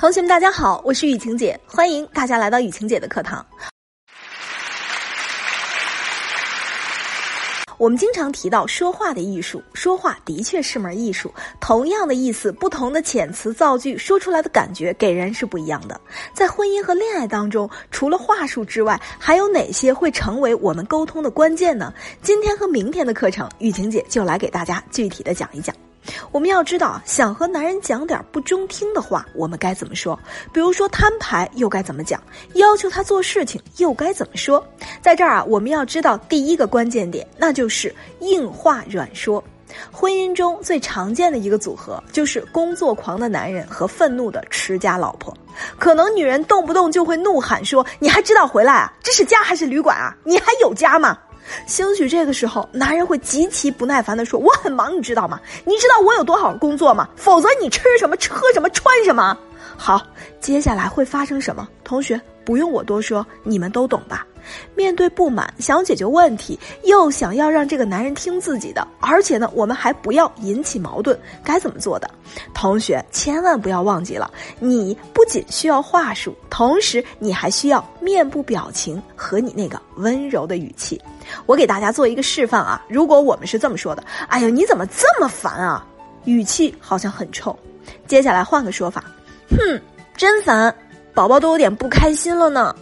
同学们，大家好，我是雨晴姐，欢迎大家来到雨晴姐的课堂。我们经常提到说话的艺术，说话的确是门艺术。同样的意思，不同的遣词造句，说出来的感觉给人是不一样的。在婚姻和恋爱当中，除了话术之外，还有哪些会成为我们沟通的关键呢？今天和明天的课程，雨晴姐就来给大家具体的讲一讲。我们要知道，想和男人讲点不中听的话，我们该怎么说？比如说摊牌又该怎么讲？要求他做事情又该怎么说？在这儿啊，我们要知道第一个关键点，那就是硬话软说。婚姻中最常见的一个组合，就是工作狂的男人和愤怒的持家老婆。可能女人动不动就会怒喊说：“你还知道回来啊？这是家还是旅馆啊？你还有家吗？”兴许这个时候，男人会极其不耐烦地说：“我很忙，你知道吗？你知道我有多好工作吗？否则你吃什么、喝什么、穿什么？”好，接下来会发生什么？同学不用我多说，你们都懂吧？面对不满，想解决问题，又想要让这个男人听自己的，而且呢，我们还不要引起矛盾，该怎么做的？同学千万不要忘记了，你不仅需要话术，同时你还需要面部表情和你那个温柔的语气。我给大家做一个示范啊，如果我们是这么说的：“哎呀，你怎么这么烦啊？”语气好像很臭。接下来换个说法：“哼，真烦，宝宝都有点不开心了呢。”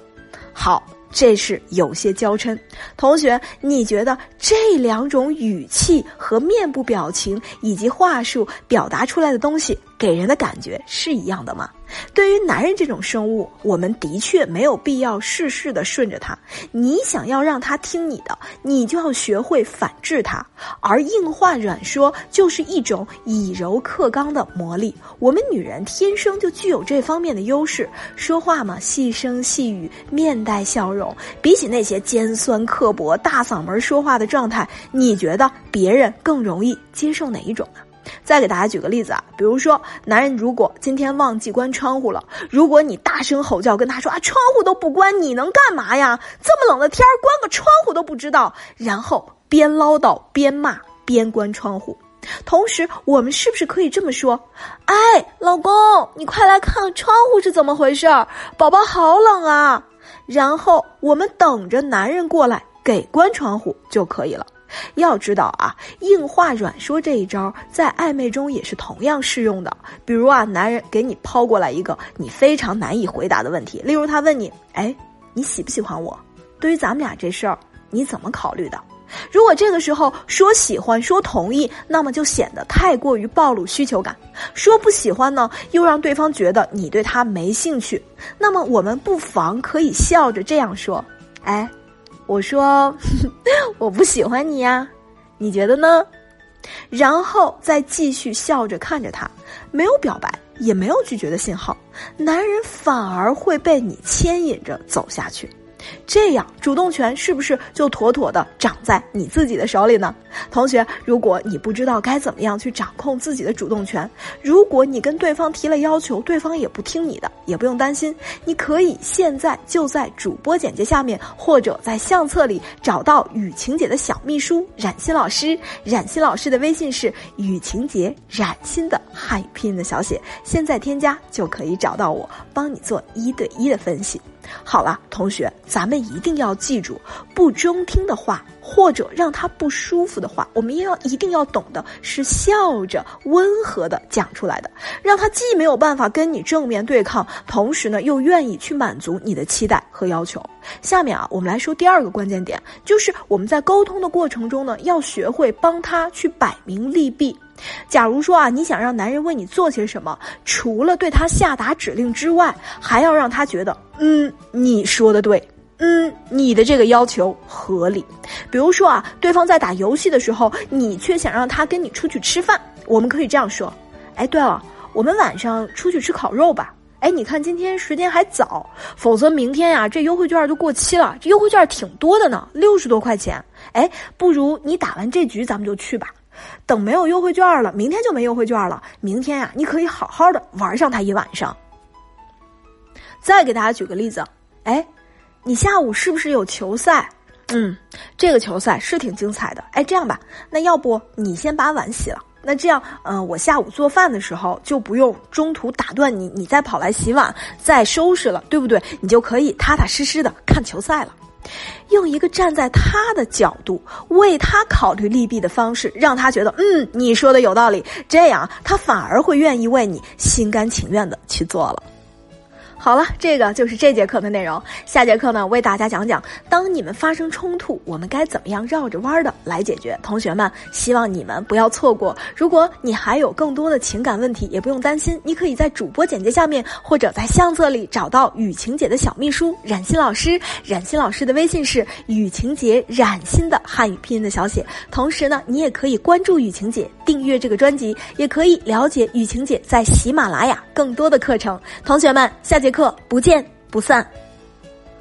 好。这是有些娇嗔，同学，你觉得这两种语气和面部表情以及话术表达出来的东西，给人的感觉是一样的吗？对于男人这种生物，我们的确没有必要事事的顺着他。你想要让他听你的，你就要学会反制他。而硬话软说就是一种以柔克刚的魔力。我们女人天生就具有这方面的优势。说话嘛，细声细语，面带笑容。比起那些尖酸刻薄、大嗓门说话的状态，你觉得别人更容易接受哪一种呢？再给大家举个例子啊，比如说，男人如果今天忘记关窗户了，如果你大声吼叫跟他说啊，窗户都不关，你能干嘛呀？这么冷的天儿，关个窗户都不知道，然后边唠叨边骂边关窗户。同时，我们是不是可以这么说？哎，老公，你快来看窗户是怎么回事儿？宝宝好冷啊！然后我们等着男人过来给关窗户就可以了。要知道啊，硬话软说这一招在暧昧中也是同样适用的。比如啊，男人给你抛过来一个你非常难以回答的问题，例如他问你：“哎，你喜不喜欢我？对于咱们俩这事儿，你怎么考虑的？”如果这个时候说喜欢、说同意，那么就显得太过于暴露需求感；说不喜欢呢，又让对方觉得你对他没兴趣。那么我们不妨可以笑着这样说：“哎。”我说，我不喜欢你呀，你觉得呢？然后再继续笑着看着他，没有表白，也没有拒绝的信号，男人反而会被你牵引着走下去。这样主动权是不是就妥妥的掌在你自己的手里呢？同学，如果你不知道该怎么样去掌控自己的主动权，如果你跟对方提了要求，对方也不听你的，也不用担心，你可以现在就在主播简介下面或者在相册里找到雨晴姐的小秘书冉欣老师。冉欣老师的微信是雨晴姐冉欣的汉语拼音的小写，现在添加就可以找到我，帮你做一对一的分析。好了，同学，咱们一定要记住，不中听的话或者让他不舒服的话，我们要一定要懂得是笑着温和的讲出来的，让他既没有办法跟你正面对抗，同时呢又愿意去满足你的期待和要求。下面啊，我们来说第二个关键点，就是我们在沟通的过程中呢，要学会帮他去摆明利弊。假如说啊，你想让男人为你做些什么，除了对他下达指令之外，还要让他觉得，嗯，你说的对，嗯，你的这个要求合理。比如说啊，对方在打游戏的时候，你却想让他跟你出去吃饭，我们可以这样说：哎，对了，我们晚上出去吃烤肉吧。哎，你看今天时间还早，否则明天呀，这优惠券就过期了。这优惠券挺多的呢，六十多块钱。哎，不如你打完这局，咱们就去吧。等没有优惠券了，明天就没优惠券了。明天呀，你可以好好的玩上它一晚上。再给大家举个例子，哎，你下午是不是有球赛？嗯，这个球赛是挺精彩的。哎，这样吧，那要不你先把碗洗了。那这样，呃，我下午做饭的时候就不用中途打断你，你再跑来洗碗、再收拾了，对不对？你就可以踏踏实实的看球赛了。用一个站在他的角度、为他考虑利弊的方式，让他觉得，嗯，你说的有道理，这样他反而会愿意为你心甘情愿的去做了。好了，这个就是这节课的内容。下节课呢，为大家讲讲，当你们发生冲突，我们该怎么样绕着弯的来解决。同学们，希望你们不要错过。如果你还有更多的情感问题，也不用担心，你可以在主播简介下面或者在相册里找到雨晴姐的小秘书冉欣老师。冉欣老师的微信是雨晴姐冉欣的汉语拼音的小写。同时呢，你也可以关注雨晴姐，订阅这个专辑，也可以了解雨晴姐在喜马拉雅更多的课程。同学们，下节节。课不见不散。